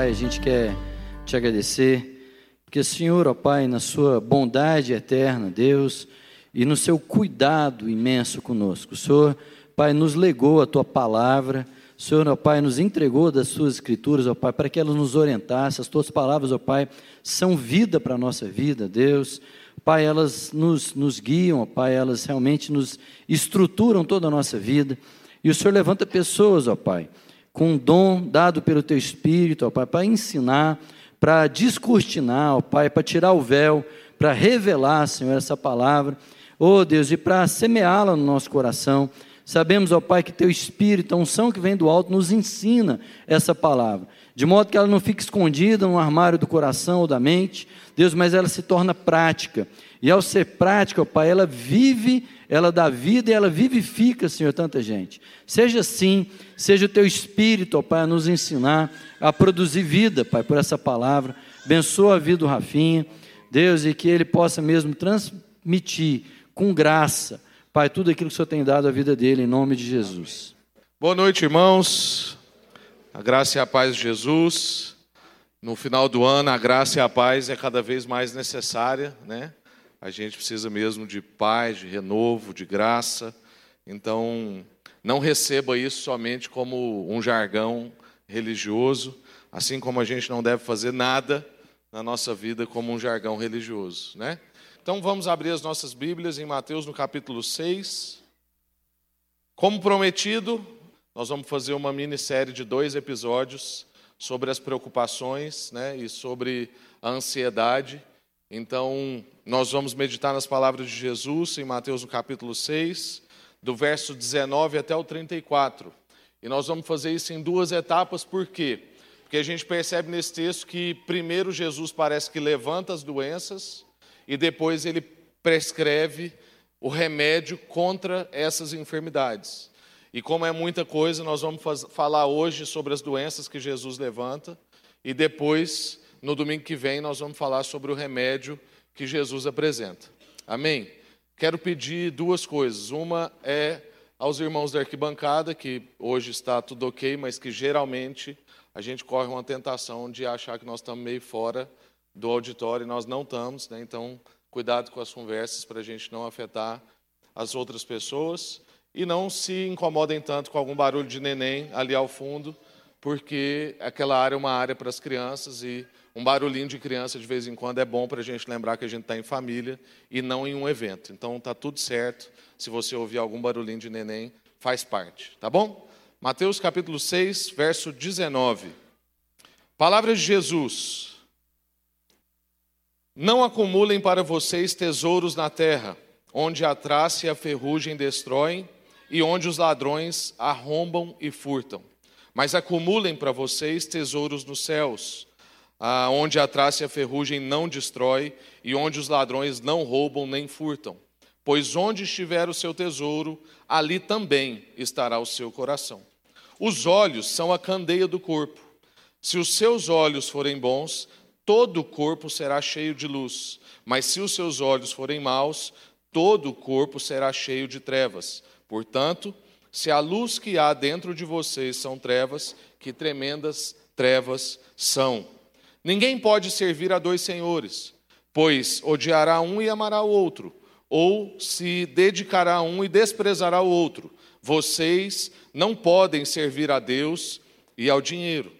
Pai, a gente quer te agradecer, porque, Senhor, ó Pai, na Sua bondade eterna, Deus, e no Seu cuidado imenso conosco, o Senhor, Pai, nos legou a Tua palavra, o Senhor, ó Pai, nos entregou das Suas Escrituras, ó Pai, para que elas nos orientassem, as Tuas palavras, ó Pai, são vida para a nossa vida, Deus, Pai, elas nos, nos guiam, ó Pai, elas realmente nos estruturam toda a nossa vida, e o Senhor levanta pessoas, ó Pai, com um dom dado pelo Teu Espírito, ó Pai, para ensinar, para descortinar, ó Pai, para tirar o véu, para revelar, Senhor, essa palavra, ó Deus, e para semeá-la no nosso coração. Sabemos, ó Pai, que Teu Espírito, a unção que vem do alto, nos ensina essa palavra, de modo que ela não fique escondida no armário do coração ou da mente, Deus, mas ela se torna prática. E ao ser prática, ó Pai, ela vive ela dá vida e ela vivifica, Senhor, tanta gente. Seja assim, seja o teu espírito, ó Pai, a nos ensinar a produzir vida, Pai, por essa palavra. Abençoa a vida do Rafinha, Deus, e que ele possa mesmo transmitir com graça, Pai, tudo aquilo que o Senhor tem dado à vida dele, em nome de Jesus. Boa noite, irmãos. A graça e a paz de Jesus. No final do ano, a graça e a paz é cada vez mais necessária, né? A gente precisa mesmo de paz, de renovo, de graça. Então, não receba isso somente como um jargão religioso, assim como a gente não deve fazer nada na nossa vida como um jargão religioso, né? Então vamos abrir as nossas Bíblias em Mateus no capítulo 6. Como prometido, nós vamos fazer uma minissérie de dois episódios sobre as preocupações né, e sobre a ansiedade. Então, nós vamos meditar nas palavras de Jesus em Mateus no capítulo 6, do verso 19 até o 34. E nós vamos fazer isso em duas etapas, por quê? Porque a gente percebe nesse texto que primeiro Jesus parece que levanta as doenças e depois ele prescreve o remédio contra essas enfermidades. E como é muita coisa, nós vamos falar hoje sobre as doenças que Jesus levanta e depois no domingo que vem nós vamos falar sobre o remédio que Jesus apresenta. Amém? Quero pedir duas coisas. Uma é aos irmãos da arquibancada, que hoje está tudo ok, mas que geralmente a gente corre uma tentação de achar que nós estamos meio fora do auditório e nós não estamos, né? então cuidado com as conversas para a gente não afetar as outras pessoas e não se incomodem tanto com algum barulho de neném ali ao fundo, porque aquela área é uma área para as crianças e um barulhinho de criança de vez em quando é bom para a gente lembrar que a gente está em família e não em um evento. Então está tudo certo. Se você ouvir algum barulhinho de neném, faz parte, tá bom? Mateus capítulo 6, verso 19. Palavras de Jesus. Não acumulem para vocês tesouros na terra, onde a traça e a ferrugem destroem e onde os ladrões arrombam e furtam. Mas acumulem para vocês tesouros nos céus onde a traça e a ferrugem não destrói e onde os ladrões não roubam nem furtam. Pois onde estiver o seu tesouro, ali também estará o seu coração. Os olhos são a candeia do corpo. Se os seus olhos forem bons, todo o corpo será cheio de luz. Mas se os seus olhos forem maus, todo o corpo será cheio de trevas. Portanto, se a luz que há dentro de vocês são trevas, que tremendas trevas são. Ninguém pode servir a dois senhores, pois odiará um e amará o outro, ou se dedicará a um e desprezará o outro. Vocês não podem servir a Deus e ao dinheiro.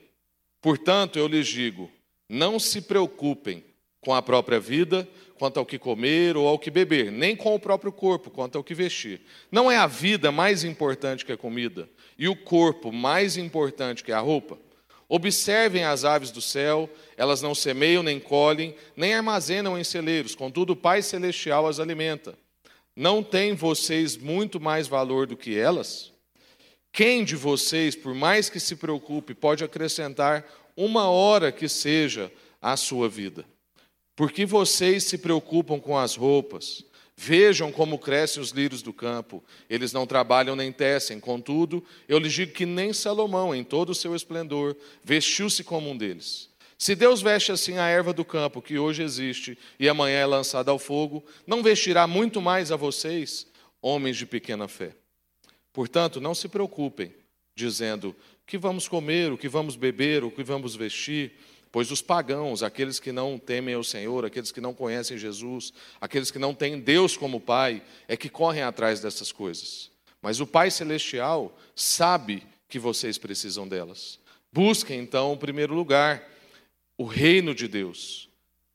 Portanto, eu lhes digo: não se preocupem com a própria vida, quanto ao que comer ou ao que beber, nem com o próprio corpo, quanto ao que vestir. Não é a vida mais importante que a comida, e o corpo mais importante que a roupa? Observem as aves do céu, elas não semeiam nem colhem, nem armazenam em celeiros, contudo o Pai Celestial as alimenta. Não tem vocês muito mais valor do que elas? Quem de vocês, por mais que se preocupe, pode acrescentar uma hora que seja à sua vida? Porque vocês se preocupam com as roupas? Vejam como crescem os lírios do campo. Eles não trabalham nem tecem. Contudo, eu lhes digo que nem Salomão, em todo o seu esplendor, vestiu-se como um deles. Se Deus veste assim a erva do campo, que hoje existe e amanhã é lançada ao fogo, não vestirá muito mais a vocês, homens de pequena fé. Portanto, não se preocupem dizendo: que vamos comer, o que vamos beber, o que vamos vestir. Pois os pagãos, aqueles que não temem ao Senhor, aqueles que não conhecem Jesus, aqueles que não têm Deus como Pai, é que correm atrás dessas coisas. Mas o Pai Celestial sabe que vocês precisam delas. Busquem, então, em primeiro lugar, o reino de Deus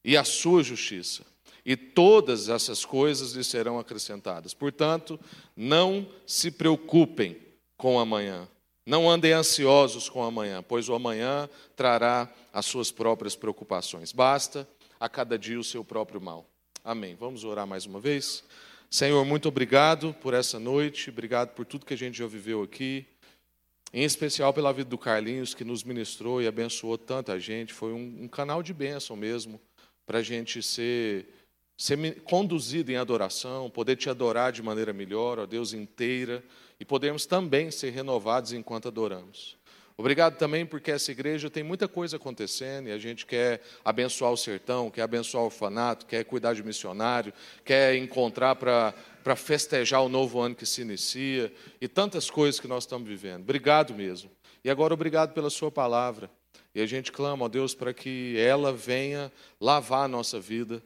e a sua justiça, e todas essas coisas lhe serão acrescentadas. Portanto, não se preocupem com amanhã. Não andem ansiosos com amanhã, pois o amanhã trará as suas próprias preocupações. Basta a cada dia o seu próprio mal. Amém. Vamos orar mais uma vez? Senhor, muito obrigado por essa noite, obrigado por tudo que a gente já viveu aqui, em especial pela vida do Carlinhos, que nos ministrou e abençoou tanta gente. Foi um, um canal de bênção mesmo, para a gente ser, ser conduzido em adoração, poder te adorar de maneira melhor, ó Deus, inteira e podemos também ser renovados enquanto adoramos. Obrigado também porque essa igreja tem muita coisa acontecendo e a gente quer abençoar o sertão, quer abençoar o orfanato, quer cuidar de missionário, quer encontrar para para festejar o novo ano que se inicia e tantas coisas que nós estamos vivendo. Obrigado mesmo. E agora, obrigado pela Sua palavra. E a gente clama, ó Deus, para que ela venha lavar a nossa vida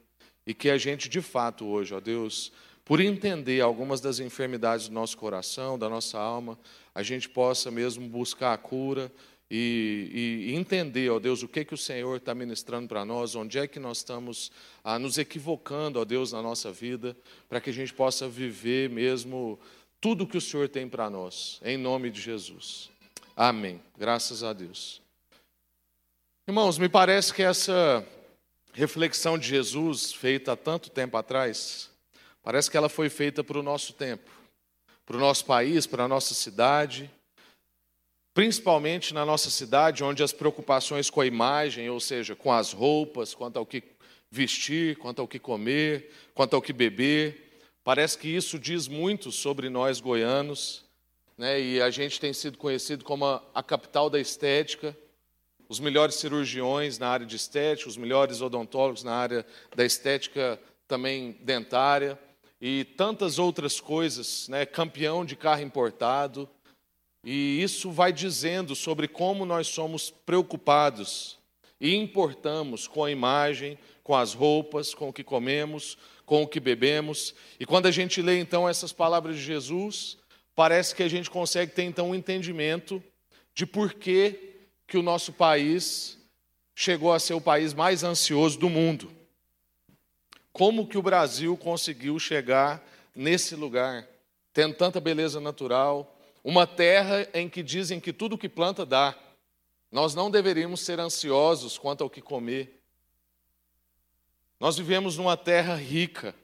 e que a gente, de fato, hoje, ó Deus, por entender algumas das enfermidades do nosso coração, da nossa alma, a gente possa mesmo buscar a cura e, e entender, ó Deus, o que, que o Senhor está ministrando para nós, onde é que nós estamos ah, nos equivocando, ó Deus, na nossa vida, para que a gente possa viver mesmo tudo que o Senhor tem para nós, em nome de Jesus. Amém. Graças a Deus. Irmãos, me parece que essa reflexão de Jesus, feita há tanto tempo atrás, Parece que ela foi feita para o nosso tempo, para o nosso país, para a nossa cidade, principalmente na nossa cidade, onde as preocupações com a imagem, ou seja, com as roupas, quanto ao que vestir, quanto ao que comer, quanto ao que beber, parece que isso diz muito sobre nós goianos, né? e a gente tem sido conhecido como a, a capital da estética os melhores cirurgiões na área de estética, os melhores odontólogos na área da estética também dentária e tantas outras coisas, né? campeão de carro importado. E isso vai dizendo sobre como nós somos preocupados e importamos com a imagem, com as roupas, com o que comemos, com o que bebemos. E quando a gente lê então essas palavras de Jesus, parece que a gente consegue ter então um entendimento de por que, que o nosso país chegou a ser o país mais ansioso do mundo. Como que o Brasil conseguiu chegar nesse lugar, tendo tanta beleza natural, uma terra em que dizem que tudo que planta dá. Nós não deveríamos ser ansiosos quanto ao que comer. Nós vivemos numa terra rica.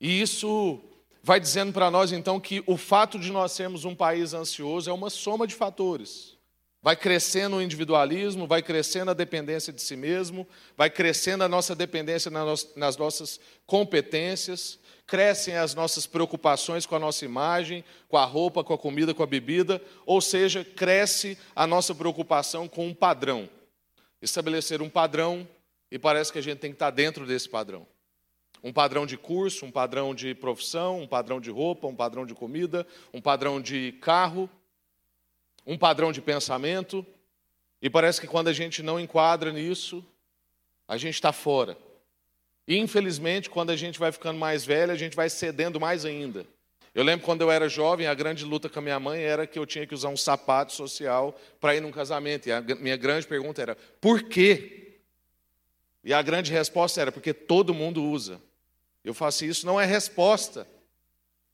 E isso vai dizendo para nós então que o fato de nós sermos um país ansioso é uma soma de fatores. Vai crescendo o individualismo, vai crescendo a dependência de si mesmo, vai crescendo a nossa dependência nas nossas competências, crescem as nossas preocupações com a nossa imagem, com a roupa, com a comida, com a bebida, ou seja, cresce a nossa preocupação com um padrão. Estabelecer um padrão, e parece que a gente tem que estar dentro desse padrão. Um padrão de curso, um padrão de profissão, um padrão de roupa, um padrão de comida, um padrão de carro, um padrão de pensamento, e parece que quando a gente não enquadra nisso, a gente está fora. E infelizmente, quando a gente vai ficando mais velho, a gente vai cedendo mais ainda. Eu lembro quando eu era jovem, a grande luta com a minha mãe era que eu tinha que usar um sapato social para ir num casamento. E a minha grande pergunta era: por quê? E a grande resposta era: porque todo mundo usa. Eu faço isso, não é resposta.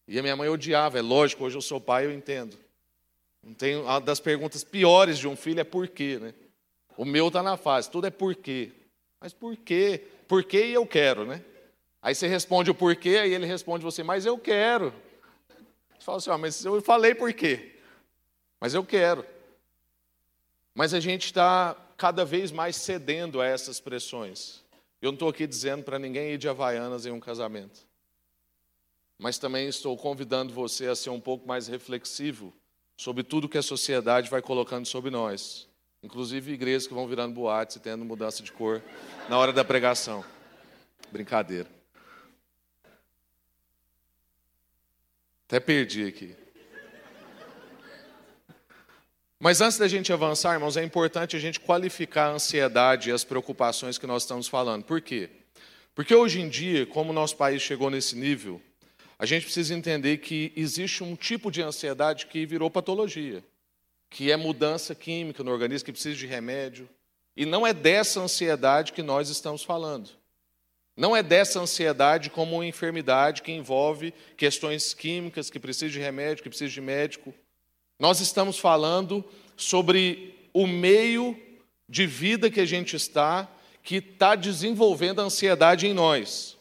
E a minha mãe odiava, é lógico, hoje eu sou pai, eu entendo. Não tem, uma das perguntas piores de um filho é por quê, né? O meu está na fase, tudo é por quê. Mas por quê? Por quê e eu quero, né? Aí você responde o porquê, aí ele responde você, mas eu quero. Você fala assim, ah, mas eu falei por quê. Mas eu quero. Mas a gente está cada vez mais cedendo a essas pressões. Eu não estou aqui dizendo para ninguém ir de Havaianas em um casamento. Mas também estou convidando você a ser um pouco mais reflexivo sobre tudo que a sociedade vai colocando sobre nós. Inclusive igrejas que vão virando boates e tendo mudança de cor na hora da pregação. Brincadeira. Até perdi aqui. Mas antes da gente avançar, irmãos, é importante a gente qualificar a ansiedade e as preocupações que nós estamos falando. Por quê? Porque hoje em dia, como o nosso país chegou nesse nível, a gente precisa entender que existe um tipo de ansiedade que virou patologia, que é mudança química no organismo, que precisa de remédio. E não é dessa ansiedade que nós estamos falando. Não é dessa ansiedade como uma enfermidade que envolve questões químicas, que precisa de remédio, que precisa de médico. Nós estamos falando sobre o meio de vida que a gente está, que está desenvolvendo a ansiedade em nós.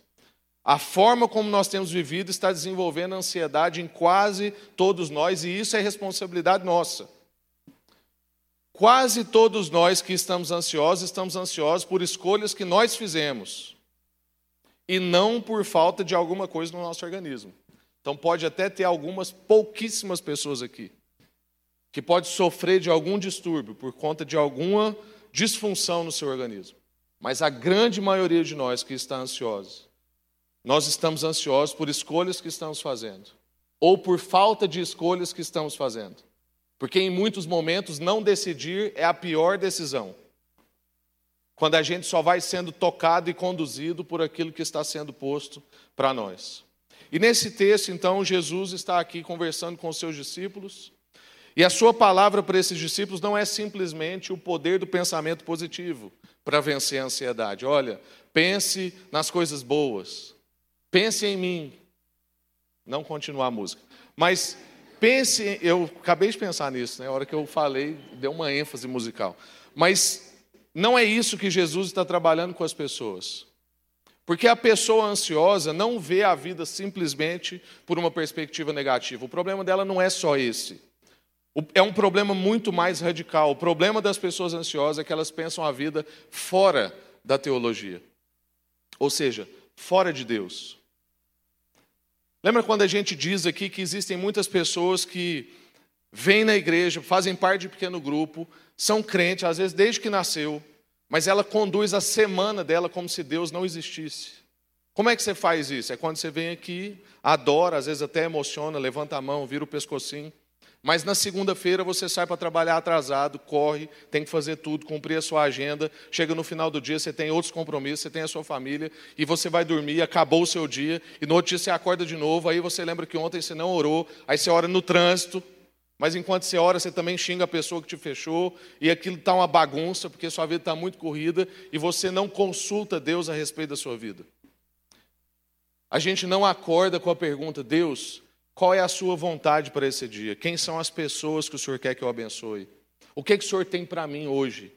A forma como nós temos vivido está desenvolvendo ansiedade em quase todos nós, e isso é responsabilidade nossa. Quase todos nós que estamos ansiosos, estamos ansiosos por escolhas que nós fizemos e não por falta de alguma coisa no nosso organismo. Então pode até ter algumas pouquíssimas pessoas aqui que pode sofrer de algum distúrbio por conta de alguma disfunção no seu organismo. Mas a grande maioria de nós que está ansiosa, nós estamos ansiosos por escolhas que estamos fazendo ou por falta de escolhas que estamos fazendo. Porque em muitos momentos não decidir é a pior decisão quando a gente só vai sendo tocado e conduzido por aquilo que está sendo posto para nós. E nesse texto, então, Jesus está aqui conversando com os seus discípulos, e a sua palavra para esses discípulos não é simplesmente o poder do pensamento positivo para vencer a ansiedade. Olha, pense nas coisas boas, pense em mim. Não continuar a música, mas pense, eu acabei de pensar nisso, né? Hora que eu falei, deu uma ênfase musical. Mas não é isso que Jesus está trabalhando com as pessoas. Porque a pessoa ansiosa não vê a vida simplesmente por uma perspectiva negativa. O problema dela não é só esse. É um problema muito mais radical. O problema das pessoas ansiosas é que elas pensam a vida fora da teologia. Ou seja, fora de Deus. Lembra quando a gente diz aqui que existem muitas pessoas que vêm na igreja, fazem parte de pequeno grupo, são crentes, às vezes desde que nasceu, mas ela conduz a semana dela como se Deus não existisse. Como é que você faz isso? É quando você vem aqui, adora, às vezes até emociona, levanta a mão, vira o pescocinho. Mas na segunda-feira você sai para trabalhar atrasado, corre, tem que fazer tudo, cumprir a sua agenda. Chega no final do dia, você tem outros compromissos, você tem a sua família, e você vai dormir, acabou o seu dia, e no outro dia você acorda de novo, aí você lembra que ontem você não orou, aí você ora no trânsito, mas enquanto você ora, você também xinga a pessoa que te fechou, e aquilo está uma bagunça, porque sua vida está muito corrida, e você não consulta Deus a respeito da sua vida. A gente não acorda com a pergunta: Deus, qual é a sua vontade para esse dia? Quem são as pessoas que o Senhor quer que eu abençoe? O que, que o Senhor tem para mim hoje?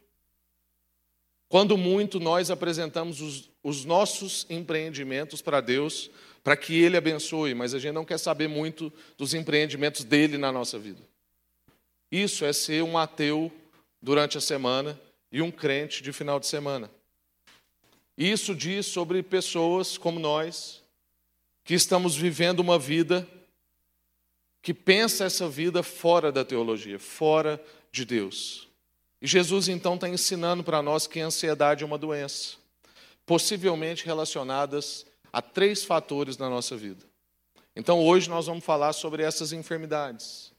Quando muito nós apresentamos os, os nossos empreendimentos para Deus, para que Ele abençoe, mas a gente não quer saber muito dos empreendimentos dele na nossa vida. Isso é ser um ateu durante a semana e um crente de final de semana. Isso diz sobre pessoas como nós, que estamos vivendo uma vida que pensa essa vida fora da teologia, fora de Deus. E Jesus então está ensinando para nós que a ansiedade é uma doença, possivelmente relacionadas a três fatores na nossa vida. Então hoje nós vamos falar sobre essas enfermidades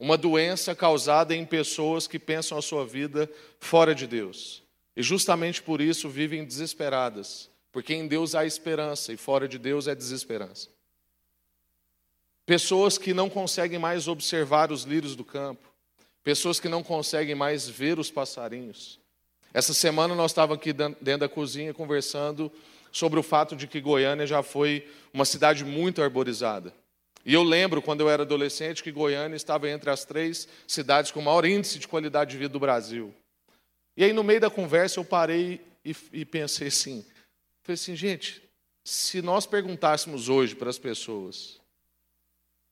uma doença causada em pessoas que pensam a sua vida fora de Deus. E justamente por isso vivem desesperadas, porque em Deus há esperança e fora de Deus é desesperança. Pessoas que não conseguem mais observar os lírios do campo, pessoas que não conseguem mais ver os passarinhos. Essa semana nós estávamos aqui dentro da cozinha conversando sobre o fato de que Goiânia já foi uma cidade muito arborizada. E eu lembro, quando eu era adolescente, que Goiânia estava entre as três cidades com maior índice de qualidade de vida do Brasil. E aí, no meio da conversa, eu parei e, e pensei assim: falei assim, gente, se nós perguntássemos hoje para as pessoas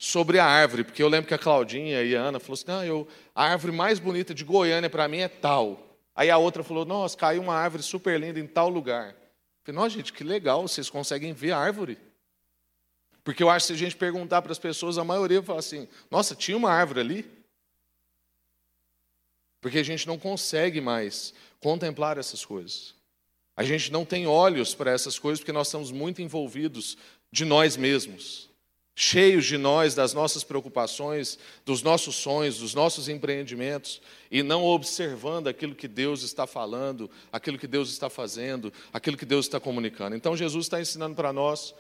sobre a árvore, porque eu lembro que a Claudinha e a Ana falaram assim: eu, a árvore mais bonita de Goiânia para mim é tal. Aí a outra falou: nossa, caiu uma árvore super linda em tal lugar. Eu falei: nossa, gente, que legal, vocês conseguem ver a árvore. Porque eu acho que se a gente perguntar para as pessoas, a maioria vai falar assim: nossa, tinha uma árvore ali? Porque a gente não consegue mais contemplar essas coisas. A gente não tem olhos para essas coisas porque nós estamos muito envolvidos de nós mesmos. Cheios de nós, das nossas preocupações, dos nossos sonhos, dos nossos empreendimentos, e não observando aquilo que Deus está falando, aquilo que Deus está fazendo, aquilo que Deus está comunicando. Então, Jesus está ensinando para nós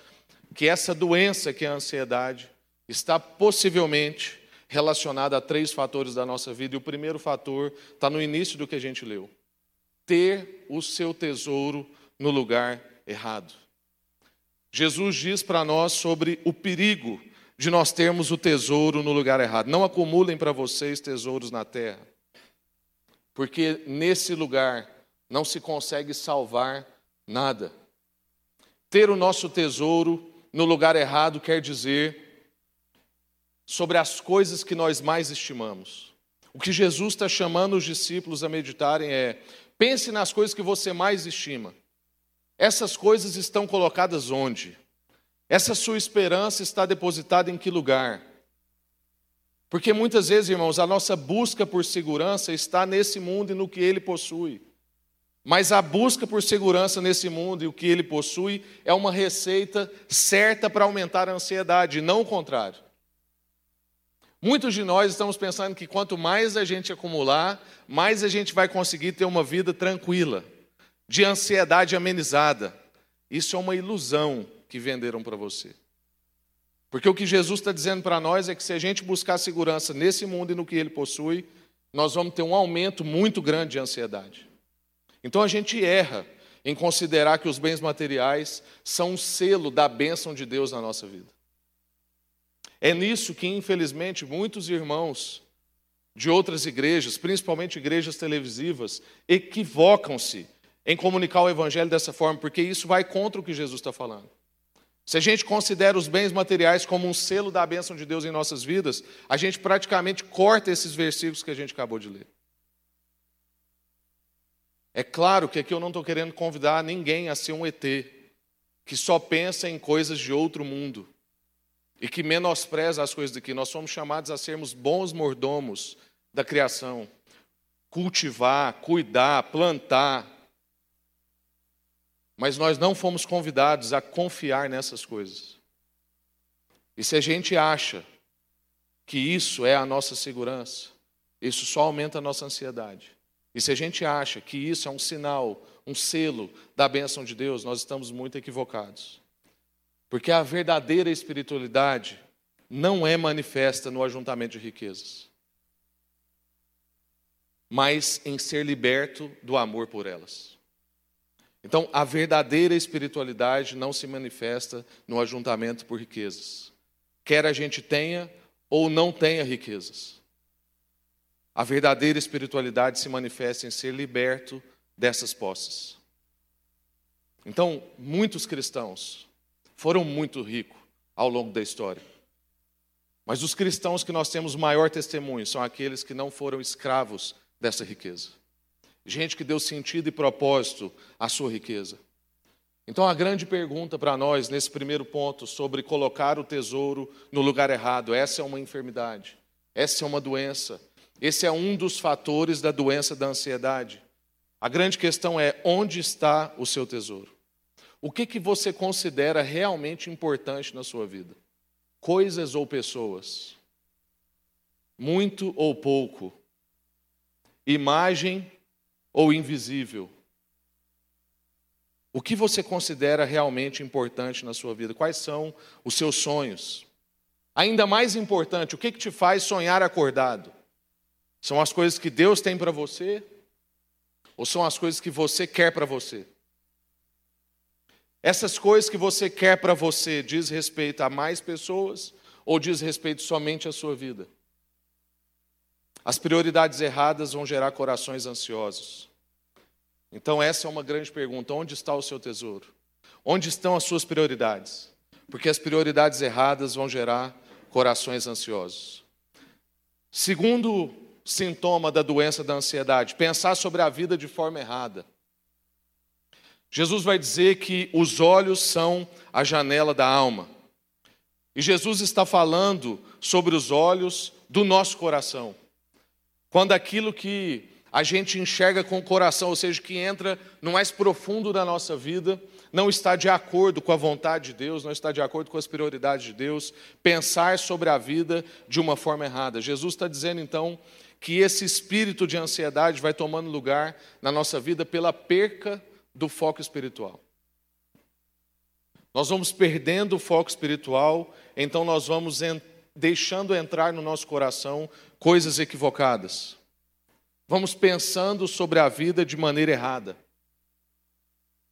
que essa doença que é a ansiedade está possivelmente relacionada a três fatores da nossa vida, e o primeiro fator está no início do que a gente leu: ter o seu tesouro no lugar errado. Jesus diz para nós sobre o perigo de nós termos o tesouro no lugar errado. Não acumulem para vocês tesouros na terra, porque nesse lugar não se consegue salvar nada. Ter o nosso tesouro no lugar errado quer dizer sobre as coisas que nós mais estimamos. O que Jesus está chamando os discípulos a meditarem é: pense nas coisas que você mais estima. Essas coisas estão colocadas onde? Essa sua esperança está depositada em que lugar? Porque muitas vezes, irmãos, a nossa busca por segurança está nesse mundo e no que ele possui. Mas a busca por segurança nesse mundo e o que ele possui é uma receita certa para aumentar a ansiedade, não o contrário. Muitos de nós estamos pensando que quanto mais a gente acumular, mais a gente vai conseguir ter uma vida tranquila de ansiedade amenizada. Isso é uma ilusão que venderam para você. Porque o que Jesus está dizendo para nós é que se a gente buscar segurança nesse mundo e no que ele possui, nós vamos ter um aumento muito grande de ansiedade. Então a gente erra em considerar que os bens materiais são um selo da bênção de Deus na nossa vida. É nisso que, infelizmente, muitos irmãos de outras igrejas, principalmente igrejas televisivas, equivocam-se em comunicar o evangelho dessa forma, porque isso vai contra o que Jesus está falando. Se a gente considera os bens materiais como um selo da bênção de Deus em nossas vidas, a gente praticamente corta esses versículos que a gente acabou de ler. É claro que aqui eu não estou querendo convidar ninguém a ser um ET, que só pensa em coisas de outro mundo e que menospreza as coisas daqui. Nós somos chamados a sermos bons mordomos da criação, cultivar, cuidar, plantar, mas nós não fomos convidados a confiar nessas coisas. E se a gente acha que isso é a nossa segurança, isso só aumenta a nossa ansiedade. E se a gente acha que isso é um sinal, um selo da bênção de Deus, nós estamos muito equivocados. Porque a verdadeira espiritualidade não é manifesta no ajuntamento de riquezas, mas em ser liberto do amor por elas. Então, a verdadeira espiritualidade não se manifesta no ajuntamento por riquezas. Quer a gente tenha ou não tenha riquezas. A verdadeira espiritualidade se manifesta em ser liberto dessas posses. Então, muitos cristãos foram muito ricos ao longo da história. Mas os cristãos que nós temos maior testemunho são aqueles que não foram escravos dessa riqueza gente que deu sentido e propósito à sua riqueza. Então, a grande pergunta para nós, nesse primeiro ponto, sobre colocar o tesouro no lugar errado: essa é uma enfermidade, essa é uma doença, esse é um dos fatores da doença da ansiedade. A grande questão é: onde está o seu tesouro? O que, que você considera realmente importante na sua vida? Coisas ou pessoas? Muito ou pouco? Imagem ou invisível? O que você considera realmente importante na sua vida? Quais são os seus sonhos? Ainda mais importante, o que, que te faz sonhar acordado? São as coisas que Deus tem para você? Ou são as coisas que você quer para você? Essas coisas que você quer para você diz respeito a mais pessoas ou diz respeito somente à sua vida? As prioridades erradas vão gerar corações ansiosos. Então, essa é uma grande pergunta: onde está o seu tesouro? Onde estão as suas prioridades? Porque as prioridades erradas vão gerar corações ansiosos. Segundo sintoma da doença da ansiedade, pensar sobre a vida de forma errada. Jesus vai dizer que os olhos são a janela da alma. E Jesus está falando sobre os olhos do nosso coração. Quando aquilo que a gente enxerga com o coração, ou seja, que entra no mais profundo da nossa vida, não está de acordo com a vontade de Deus, não está de acordo com as prioridades de Deus, pensar sobre a vida de uma forma errada. Jesus está dizendo então que esse espírito de ansiedade vai tomando lugar na nossa vida pela perca do foco espiritual. Nós vamos perdendo o foco espiritual, então nós vamos deixando entrar no nosso coração coisas equivocadas. Vamos pensando sobre a vida de maneira errada.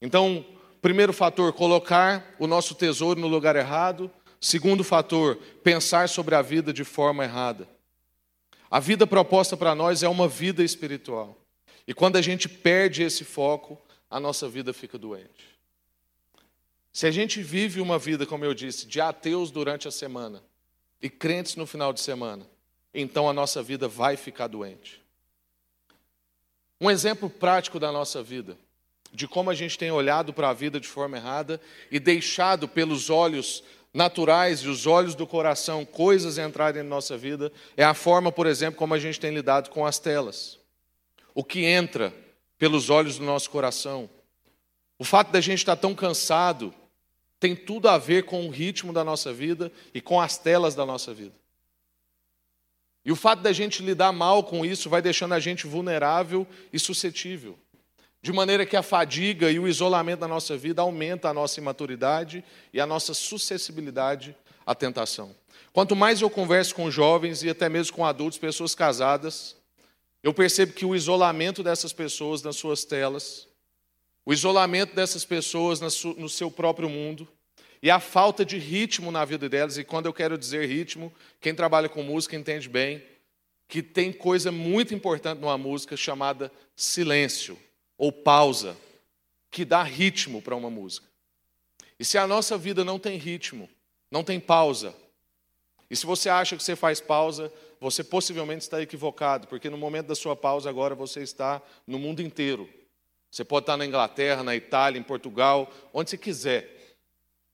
Então, primeiro fator, colocar o nosso tesouro no lugar errado. Segundo fator, pensar sobre a vida de forma errada. A vida proposta para nós é uma vida espiritual. E quando a gente perde esse foco, a nossa vida fica doente. Se a gente vive uma vida, como eu disse, de ateus durante a semana e crentes no final de semana, então a nossa vida vai ficar doente. Um exemplo prático da nossa vida de como a gente tem olhado para a vida de forma errada e deixado pelos olhos naturais e os olhos do coração coisas entrarem na nossa vida, é a forma, por exemplo, como a gente tem lidado com as telas. O que entra pelos olhos do nosso coração. O fato da gente estar tão cansado tem tudo a ver com o ritmo da nossa vida e com as telas da nossa vida. E o fato da gente lidar mal com isso vai deixando a gente vulnerável e suscetível. De maneira que a fadiga e o isolamento da nossa vida aumenta a nossa imaturidade e a nossa suscessibilidade à tentação. Quanto mais eu converso com jovens e até mesmo com adultos, pessoas casadas, eu percebo que o isolamento dessas pessoas nas suas telas, o isolamento dessas pessoas no seu próprio mundo e a falta de ritmo na vida delas, e quando eu quero dizer ritmo, quem trabalha com música entende bem que tem coisa muito importante numa música chamada silêncio ou pausa, que dá ritmo para uma música. E se a nossa vida não tem ritmo, não tem pausa, e se você acha que você faz pausa, você possivelmente está equivocado, porque no momento da sua pausa agora você está no mundo inteiro. Você pode estar na Inglaterra, na Itália, em Portugal, onde você quiser,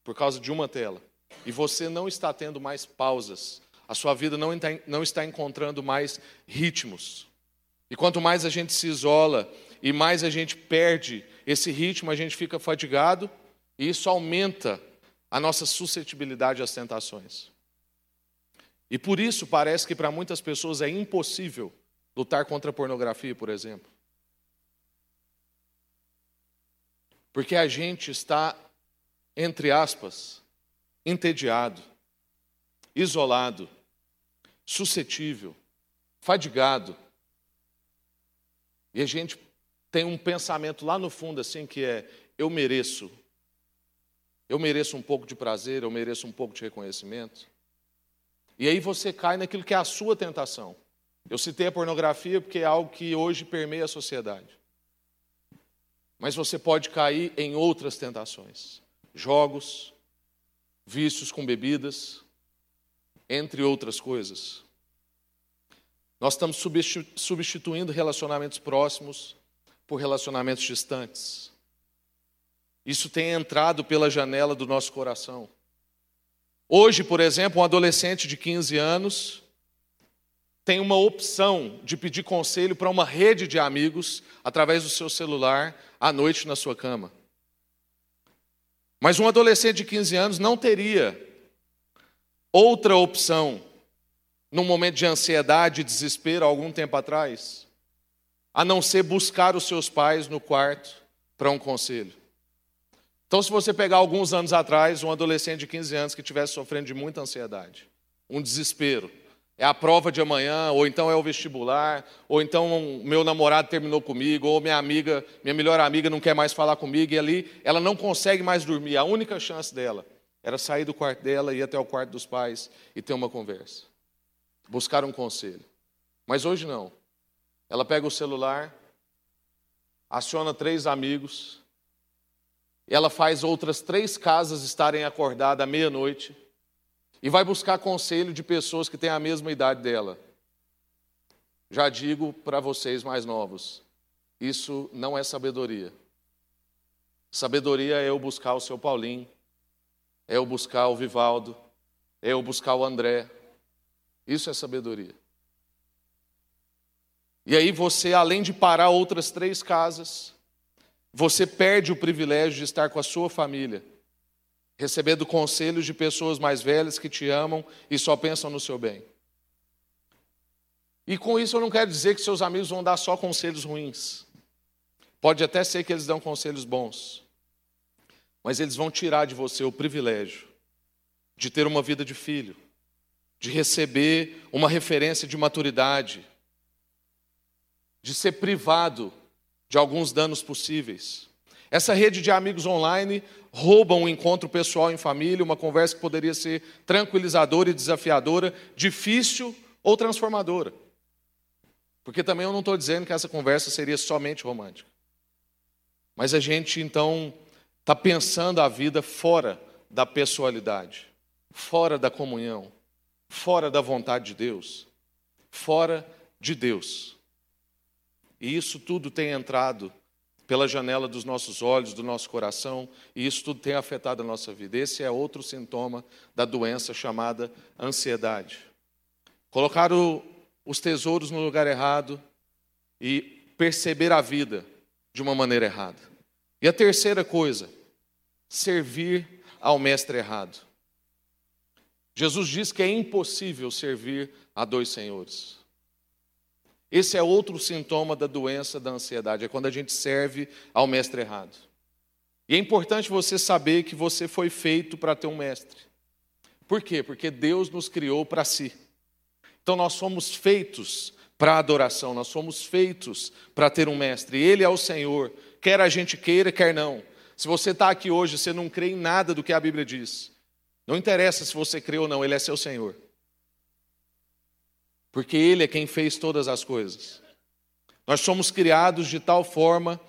por causa de uma tela. E você não está tendo mais pausas. A sua vida não está, não está encontrando mais ritmos. E quanto mais a gente se isola e mais a gente perde esse ritmo, a gente fica fadigado e isso aumenta a nossa suscetibilidade às tentações. E por isso parece que para muitas pessoas é impossível lutar contra a pornografia, por exemplo. Porque a gente está, entre aspas, entediado, isolado, suscetível, fadigado. E a gente tem um pensamento lá no fundo assim que é: eu mereço. Eu mereço um pouco de prazer, eu mereço um pouco de reconhecimento. E aí você cai naquilo que é a sua tentação. Eu citei a pornografia porque é algo que hoje permeia a sociedade. Mas você pode cair em outras tentações: jogos, vícios com bebidas, entre outras coisas. Nós estamos substituindo relacionamentos próximos por relacionamentos distantes. Isso tem entrado pela janela do nosso coração. Hoje, por exemplo, um adolescente de 15 anos tem uma opção de pedir conselho para uma rede de amigos através do seu celular à noite na sua cama. Mas um adolescente de 15 anos não teria outra opção num momento de ansiedade e desespero algum tempo atrás a não ser buscar os seus pais no quarto para um conselho. Então, se você pegar alguns anos atrás, um adolescente de 15 anos que estivesse sofrendo de muita ansiedade, um desespero, é a prova de amanhã, ou então é o vestibular, ou então meu namorado terminou comigo, ou minha amiga, minha melhor amiga não quer mais falar comigo, e ali ela não consegue mais dormir. A única chance dela era sair do quarto dela, ir até o quarto dos pais e ter uma conversa, buscar um conselho. Mas hoje não. Ela pega o celular, aciona três amigos, e ela faz outras três casas estarem acordadas à meia-noite e vai buscar conselho de pessoas que têm a mesma idade dela. Já digo para vocês mais novos, isso não é sabedoria. Sabedoria é eu buscar o seu Paulinho, é eu buscar o Vivaldo, é eu buscar o André. Isso é sabedoria. E aí você, além de parar outras três casas, você perde o privilégio de estar com a sua família, recebendo conselhos de pessoas mais velhas que te amam e só pensam no seu bem. E com isso eu não quero dizer que seus amigos vão dar só conselhos ruins. Pode até ser que eles dão conselhos bons. Mas eles vão tirar de você o privilégio de ter uma vida de filho, de receber uma referência de maturidade, de ser privado de alguns danos possíveis. Essa rede de amigos online rouba um encontro pessoal em família, uma conversa que poderia ser tranquilizadora e desafiadora, difícil ou transformadora. Porque também eu não estou dizendo que essa conversa seria somente romântica. Mas a gente então está pensando a vida fora da pessoalidade, fora da comunhão, fora da vontade de Deus, fora de Deus. E isso tudo tem entrado pela janela dos nossos olhos, do nosso coração, e isso tudo tem afetado a nossa vida. Esse é outro sintoma da doença chamada ansiedade. Colocar o, os tesouros no lugar errado e perceber a vida de uma maneira errada. E a terceira coisa, servir ao mestre errado. Jesus diz que é impossível servir a dois senhores. Esse é outro sintoma da doença da ansiedade, é quando a gente serve ao mestre errado. E é importante você saber que você foi feito para ter um mestre. Por quê? Porque Deus nos criou para si. Então nós somos feitos para adoração, nós somos feitos para ter um mestre. Ele é o Senhor, quer a gente queira, quer não. Se você está aqui hoje, você não crê em nada do que a Bíblia diz. Não interessa se você crê ou não, Ele é seu Senhor. Porque Ele é quem fez todas as coisas. Nós somos criados de tal forma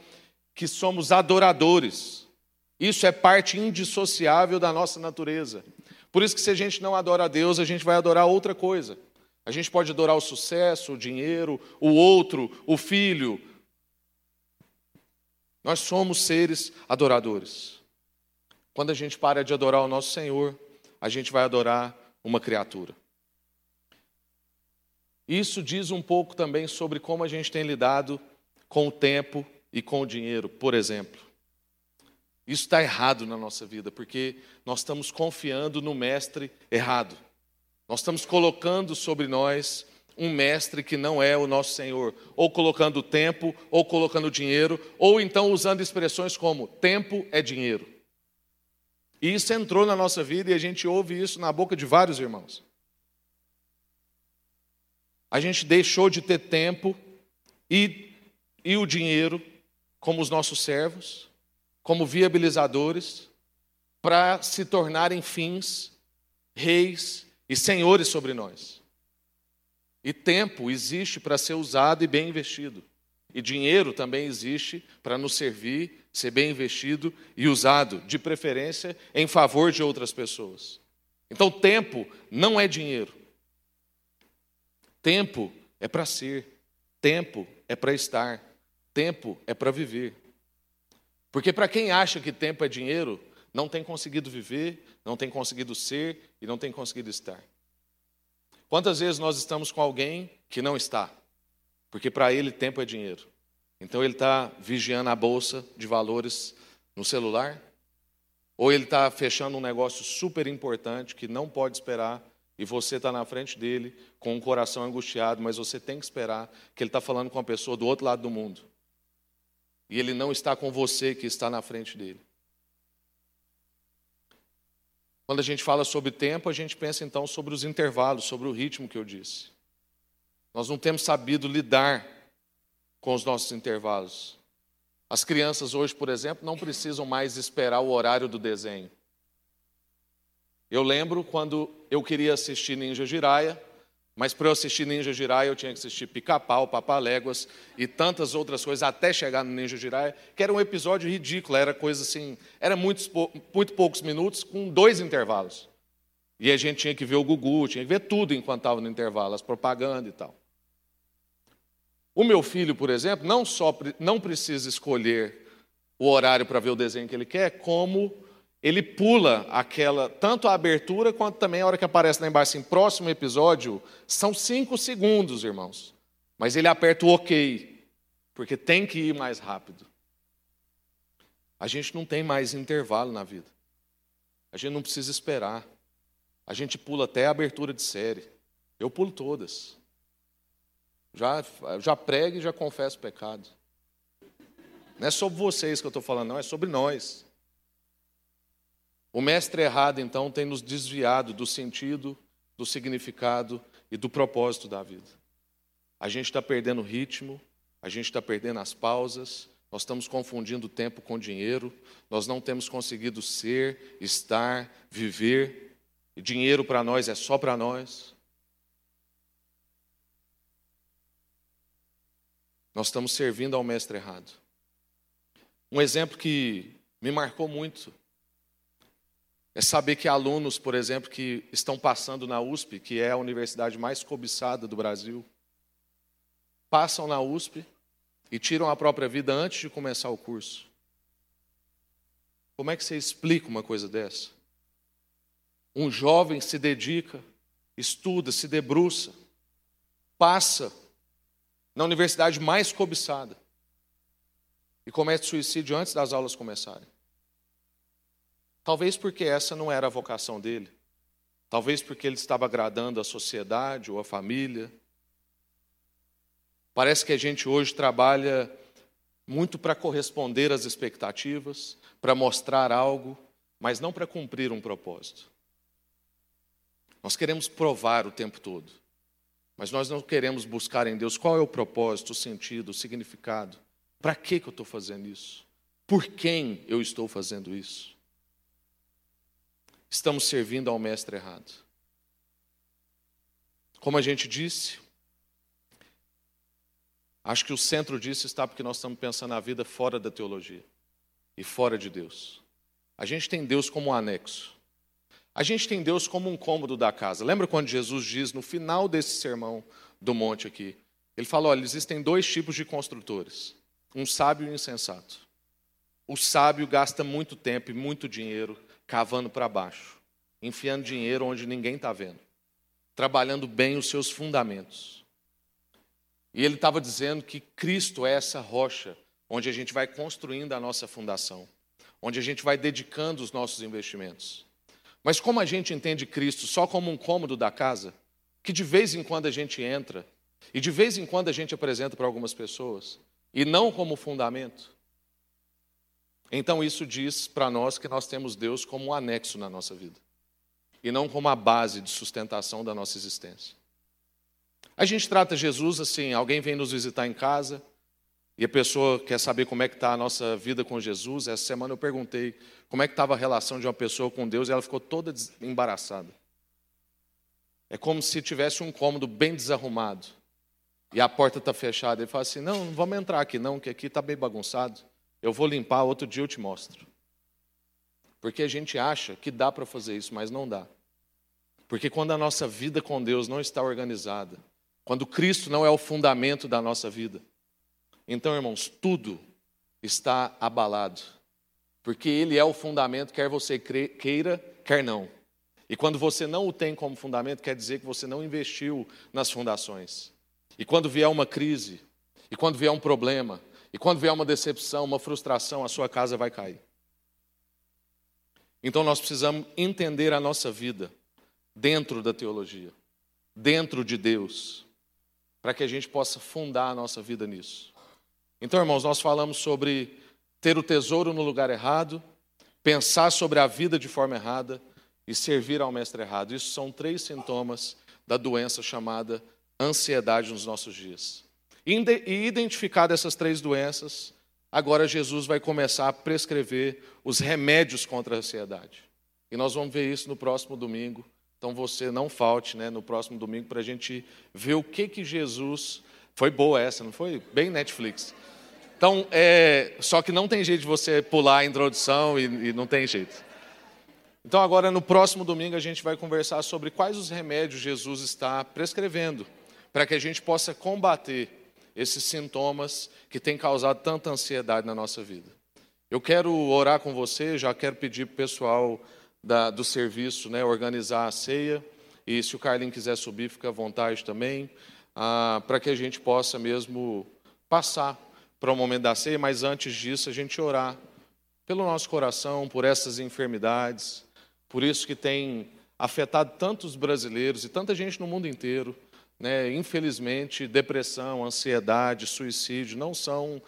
que somos adoradores. Isso é parte indissociável da nossa natureza. Por isso que se a gente não adora a Deus, a gente vai adorar outra coisa. A gente pode adorar o sucesso, o dinheiro, o outro, o filho. Nós somos seres adoradores. Quando a gente para de adorar o nosso Senhor, a gente vai adorar uma criatura. Isso diz um pouco também sobre como a gente tem lidado com o tempo e com o dinheiro, por exemplo. Isso está errado na nossa vida, porque nós estamos confiando no mestre errado. Nós estamos colocando sobre nós um mestre que não é o nosso Senhor, ou colocando tempo, ou colocando dinheiro, ou então usando expressões como tempo é dinheiro. E isso entrou na nossa vida e a gente ouve isso na boca de vários irmãos. A gente deixou de ter tempo e, e o dinheiro como os nossos servos, como viabilizadores, para se tornarem fins, reis e senhores sobre nós. E tempo existe para ser usado e bem investido. E dinheiro também existe para nos servir, ser bem investido e usado, de preferência em favor de outras pessoas. Então, tempo não é dinheiro. Tempo é para ser, tempo é para estar, tempo é para viver. Porque para quem acha que tempo é dinheiro, não tem conseguido viver, não tem conseguido ser e não tem conseguido estar. Quantas vezes nós estamos com alguém que não está? Porque para ele tempo é dinheiro. Então ele está vigiando a bolsa de valores no celular, ou ele está fechando um negócio super importante que não pode esperar, e você está na frente dele com um coração angustiado, mas você tem que esperar que ele está falando com uma pessoa do outro lado do mundo. E ele não está com você que está na frente dele. Quando a gente fala sobre tempo, a gente pensa então sobre os intervalos, sobre o ritmo que eu disse. Nós não temos sabido lidar com os nossos intervalos. As crianças hoje, por exemplo, não precisam mais esperar o horário do desenho. Eu lembro quando eu queria assistir Ninja Jiraya, mas para eu assistir Ninja Jiraiya, eu tinha que assistir Pica-Pau, Papaléguas e tantas outras coisas até chegar no Ninja Jiraiya, que era um episódio ridículo, era coisa assim, era muitos, muito poucos minutos com dois intervalos. E a gente tinha que ver o Gugu, tinha que ver tudo enquanto estava no intervalo, as propagandas e tal. O meu filho, por exemplo, não só não precisa escolher o horário para ver o desenho que ele quer, como ele pula aquela, tanto a abertura quanto também a hora que aparece lá embaixo, assim, próximo episódio, são cinco segundos, irmãos. Mas ele aperta o OK, porque tem que ir mais rápido. A gente não tem mais intervalo na vida. A gente não precisa esperar. A gente pula até a abertura de série. Eu pulo todas. Já, já prego e já confesso pecado. Não é sobre vocês que eu estou falando, não, é sobre nós. O mestre errado, então, tem nos desviado do sentido, do significado e do propósito da vida. A gente está perdendo o ritmo, a gente está perdendo as pausas, nós estamos confundindo tempo com dinheiro, nós não temos conseguido ser, estar, viver, e dinheiro para nós é só para nós. Nós estamos servindo ao mestre errado. Um exemplo que me marcou muito é saber que alunos, por exemplo, que estão passando na USP, que é a universidade mais cobiçada do Brasil, passam na USP e tiram a própria vida antes de começar o curso. Como é que você explica uma coisa dessa? Um jovem se dedica, estuda, se debruça, passa na universidade mais cobiçada e comete suicídio antes das aulas começarem. Talvez porque essa não era a vocação dele. Talvez porque ele estava agradando a sociedade ou a família. Parece que a gente hoje trabalha muito para corresponder às expectativas, para mostrar algo, mas não para cumprir um propósito. Nós queremos provar o tempo todo, mas nós não queremos buscar em Deus qual é o propósito, o sentido, o significado. Para que, que eu estou fazendo isso? Por quem eu estou fazendo isso? Estamos servindo ao mestre errado. Como a gente disse, Acho que o centro disso está porque nós estamos pensando na vida fora da teologia e fora de Deus. A gente tem Deus como um anexo. A gente tem Deus como um cômodo da casa. Lembra quando Jesus diz no final desse sermão do monte aqui? Ele fala: olha, existem dois tipos de construtores: um sábio e um insensato. O sábio gasta muito tempo e muito dinheiro cavando para baixo, enfiando dinheiro onde ninguém está vendo, trabalhando bem os seus fundamentos. E ele estava dizendo que Cristo é essa rocha onde a gente vai construindo a nossa fundação, onde a gente vai dedicando os nossos investimentos. Mas como a gente entende Cristo só como um cômodo da casa, que de vez em quando a gente entra e de vez em quando a gente apresenta para algumas pessoas, e não como fundamento, então isso diz para nós que nós temos Deus como um anexo na nossa vida, e não como a base de sustentação da nossa existência. A gente trata Jesus assim: alguém vem nos visitar em casa e a pessoa quer saber como é que está a nossa vida com Jesus. Essa semana eu perguntei como é que estava a relação de uma pessoa com Deus e ela ficou toda embaraçada. É como se tivesse um cômodo bem desarrumado e a porta está fechada. Ele fala assim: Não, não vamos entrar aqui não, que aqui está bem bagunçado. Eu vou limpar, outro dia eu te mostro. Porque a gente acha que dá para fazer isso, mas não dá. Porque quando a nossa vida com Deus não está organizada, quando Cristo não é o fundamento da nossa vida. Então, irmãos, tudo está abalado. Porque Ele é o fundamento, quer você queira, quer não. E quando você não o tem como fundamento, quer dizer que você não investiu nas fundações. E quando vier uma crise, e quando vier um problema, e quando vier uma decepção, uma frustração, a sua casa vai cair. Então nós precisamos entender a nossa vida dentro da teologia, dentro de Deus para que a gente possa fundar a nossa vida nisso. Então, irmãos, nós falamos sobre ter o tesouro no lugar errado, pensar sobre a vida de forma errada e servir ao mestre errado. Isso são três sintomas da doença chamada ansiedade nos nossos dias. E identificado essas três doenças, agora Jesus vai começar a prescrever os remédios contra a ansiedade. E nós vamos ver isso no próximo domingo, então você não falte né, no próximo domingo para a gente ver o que, que Jesus. Foi boa essa, não foi? Bem Netflix. Então, é, só que não tem jeito de você pular a introdução e, e não tem jeito. Então, agora no próximo domingo a gente vai conversar sobre quais os remédios Jesus está prescrevendo para que a gente possa combater esses sintomas que têm causado tanta ansiedade na nossa vida. Eu quero orar com você, já quero pedir para o pessoal da, do serviço, né, organizar a ceia. E se o Carlinho quiser subir, fica à vontade também, ah, para que a gente possa mesmo passar para o momento da ceia, mas antes disso a gente orar pelo nosso coração, por essas enfermidades, por isso que tem afetado tantos brasileiros e tanta gente no mundo inteiro. Né? Infelizmente, depressão, ansiedade, suicídio não são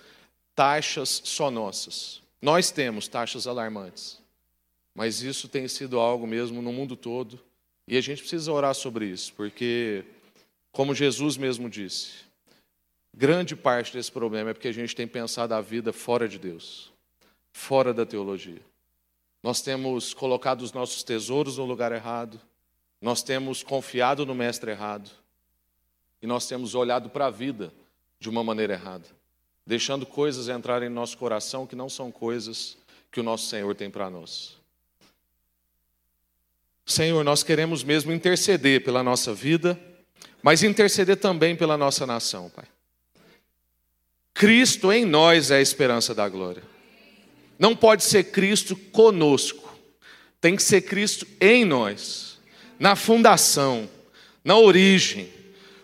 taxas só nossas. Nós temos taxas alarmantes, mas isso tem sido algo mesmo no mundo todo e a gente precisa orar sobre isso, porque, como Jesus mesmo disse, grande parte desse problema é porque a gente tem pensado a vida fora de Deus fora da teologia. Nós temos colocado os nossos tesouros no lugar errado, nós temos confiado no mestre errado, e nós temos olhado para a vida de uma maneira errada, deixando coisas entrarem em nosso coração que não são coisas que o nosso Senhor tem para nós. Senhor, nós queremos mesmo interceder pela nossa vida, mas interceder também pela nossa nação, Pai. Cristo em nós é a esperança da glória. Não pode ser Cristo conosco, tem que ser Cristo em nós, na fundação, na origem.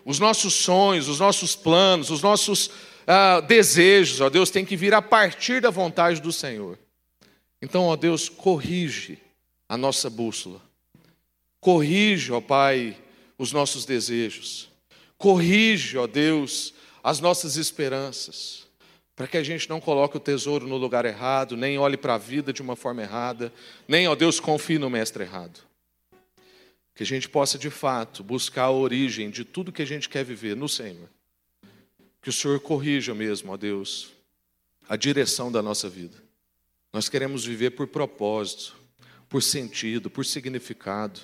Os nossos sonhos, os nossos planos, os nossos ah, desejos, ó Deus, tem que vir a partir da vontade do Senhor. Então, ó Deus, corrige a nossa bússola, corrige, ó Pai, os nossos desejos, corrige, ó Deus, as nossas esperanças para que a gente não coloque o tesouro no lugar errado, nem olhe para a vida de uma forma errada, nem, ó Deus, confie no mestre errado. Que a gente possa, de fato, buscar a origem de tudo que a gente quer viver no Senhor. Que o Senhor corrija mesmo, ó Deus, a direção da nossa vida. Nós queremos viver por propósito, por sentido, por significado.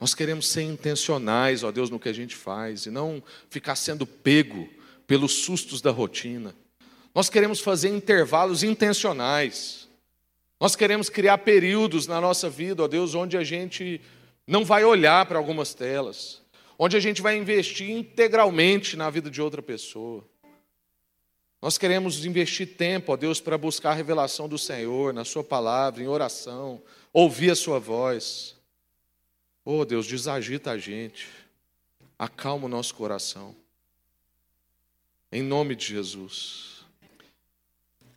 Nós queremos ser intencionais, ó Deus, no que a gente faz e não ficar sendo pego pelos sustos da rotina. Nós queremos fazer intervalos intencionais. Nós queremos criar períodos na nossa vida, ó Deus, onde a gente não vai olhar para algumas telas, onde a gente vai investir integralmente na vida de outra pessoa. Nós queremos investir tempo, ó Deus, para buscar a revelação do Senhor, na Sua palavra, em oração, ouvir a Sua voz. Oh Deus, desagita a gente, acalma o nosso coração. Em nome de Jesus.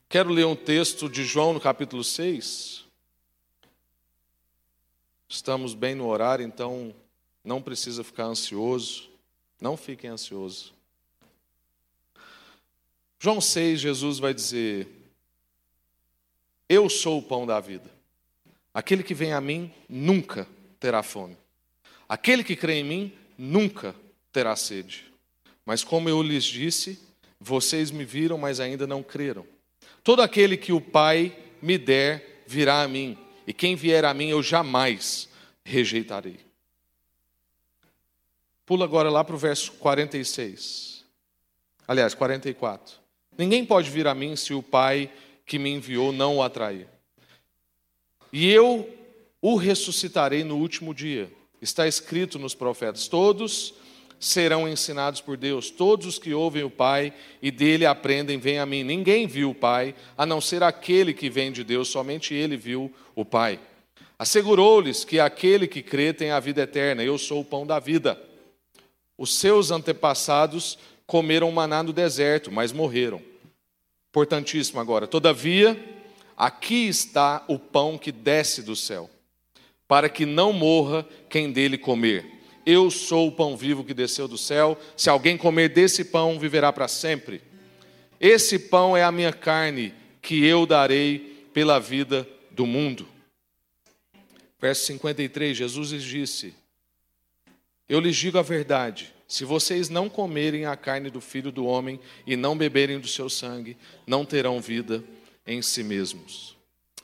Quero ler um texto de João no capítulo 6. Estamos bem no horário, então não precisa ficar ansioso. Não fiquem ansiosos. João 6, Jesus vai dizer: Eu sou o pão da vida. Aquele que vem a mim nunca terá fome. Aquele que crê em mim nunca terá sede. Mas como eu lhes disse, vocês me viram, mas ainda não creram. Todo aquele que o Pai me der virá a mim, e quem vier a mim eu jamais rejeitarei. Pula agora lá para o verso 46. Aliás, 44. Ninguém pode vir a mim se o Pai que me enviou não o atrair. E eu o ressuscitarei no último dia. Está escrito nos profetas: todos serão ensinados por Deus. Todos os que ouvem o Pai e dele aprendem, vêm a mim. Ninguém viu o Pai, a não ser aquele que vem de Deus, somente ele viu o Pai. Assegurou-lhes que aquele que crê tem a vida eterna. Eu sou o pão da vida. Os seus antepassados comeram maná no deserto, mas morreram. Importantíssimo agora. Todavia, aqui está o pão que desce do céu, para que não morra quem dele comer. Eu sou o pão vivo que desceu do céu. Se alguém comer desse pão, viverá para sempre. Esse pão é a minha carne, que eu darei pela vida do mundo. Verso 53, Jesus lhes disse: Eu lhes digo a verdade. Se vocês não comerem a carne do filho do homem e não beberem do seu sangue, não terão vida em si mesmos.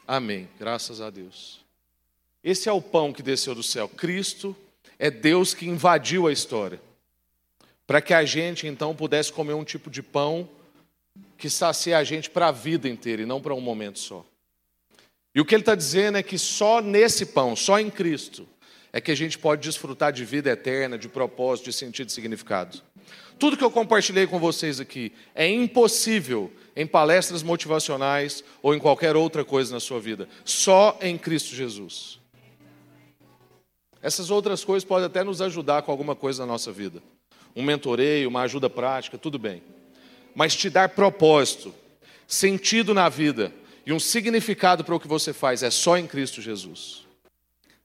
Amém. Graças a Deus. Esse é o pão que desceu do céu. Cristo é Deus que invadiu a história. Para que a gente então pudesse comer um tipo de pão que sacia a gente para a vida inteira e não para um momento só. E o que ele está dizendo é que só nesse pão, só em Cristo, é que a gente pode desfrutar de vida eterna, de propósito, de sentido e significado. Tudo que eu compartilhei com vocês aqui é impossível em palestras motivacionais ou em qualquer outra coisa na sua vida, só em Cristo Jesus. Essas outras coisas podem até nos ajudar com alguma coisa na nossa vida. Um mentoreio, uma ajuda prática, tudo bem. Mas te dar propósito, sentido na vida e um significado para o que você faz é só em Cristo Jesus.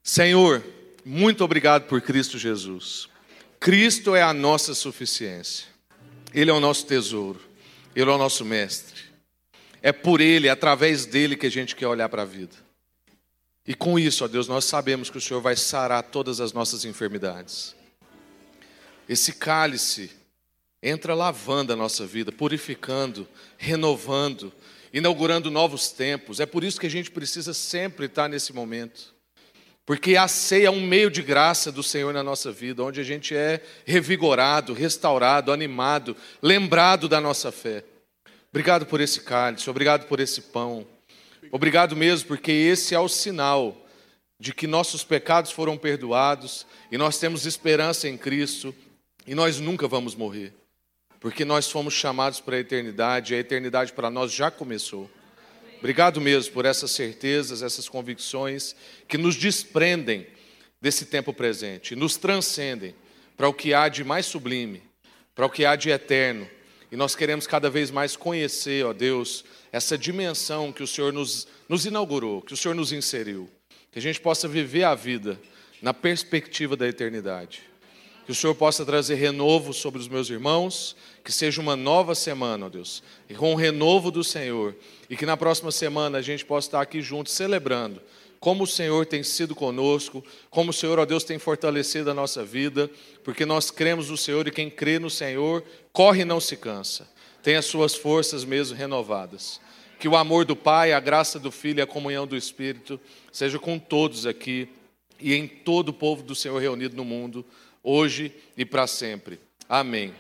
Senhor, muito obrigado por Cristo Jesus. Cristo é a nossa suficiência. Ele é o nosso tesouro. Ele é o nosso mestre. É por Ele, é através dele que a gente quer olhar para a vida. E com isso, ó Deus, nós sabemos que o Senhor vai sarar todas as nossas enfermidades. Esse cálice entra lavando a nossa vida, purificando, renovando, inaugurando novos tempos. É por isso que a gente precisa sempre estar nesse momento. Porque a ceia é um meio de graça do Senhor na nossa vida, onde a gente é revigorado, restaurado, animado, lembrado da nossa fé. Obrigado por esse cálice, obrigado por esse pão. Obrigado mesmo, porque esse é o sinal de que nossos pecados foram perdoados e nós temos esperança em Cristo e nós nunca vamos morrer, porque nós fomos chamados para a eternidade e a eternidade para nós já começou. Obrigado mesmo por essas certezas, essas convicções que nos desprendem desse tempo presente, nos transcendem para o que há de mais sublime, para o que há de eterno. E nós queremos cada vez mais conhecer, ó Deus, essa dimensão que o Senhor nos, nos inaugurou, que o Senhor nos inseriu. Que a gente possa viver a vida na perspectiva da eternidade. Que o Senhor possa trazer renovo sobre os meus irmãos, que seja uma nova semana, ó Deus, e com o renovo do Senhor, e que na próxima semana a gente possa estar aqui juntos celebrando como o Senhor tem sido conosco, como o Senhor, ó Deus, tem fortalecido a nossa vida, porque nós cremos no Senhor e quem crê no Senhor corre e não se cansa, tem as suas forças mesmo renovadas. Que o amor do Pai, a graça do Filho e a comunhão do Espírito seja com todos aqui e em todo o povo do Senhor reunido no mundo hoje e para sempre. Amém.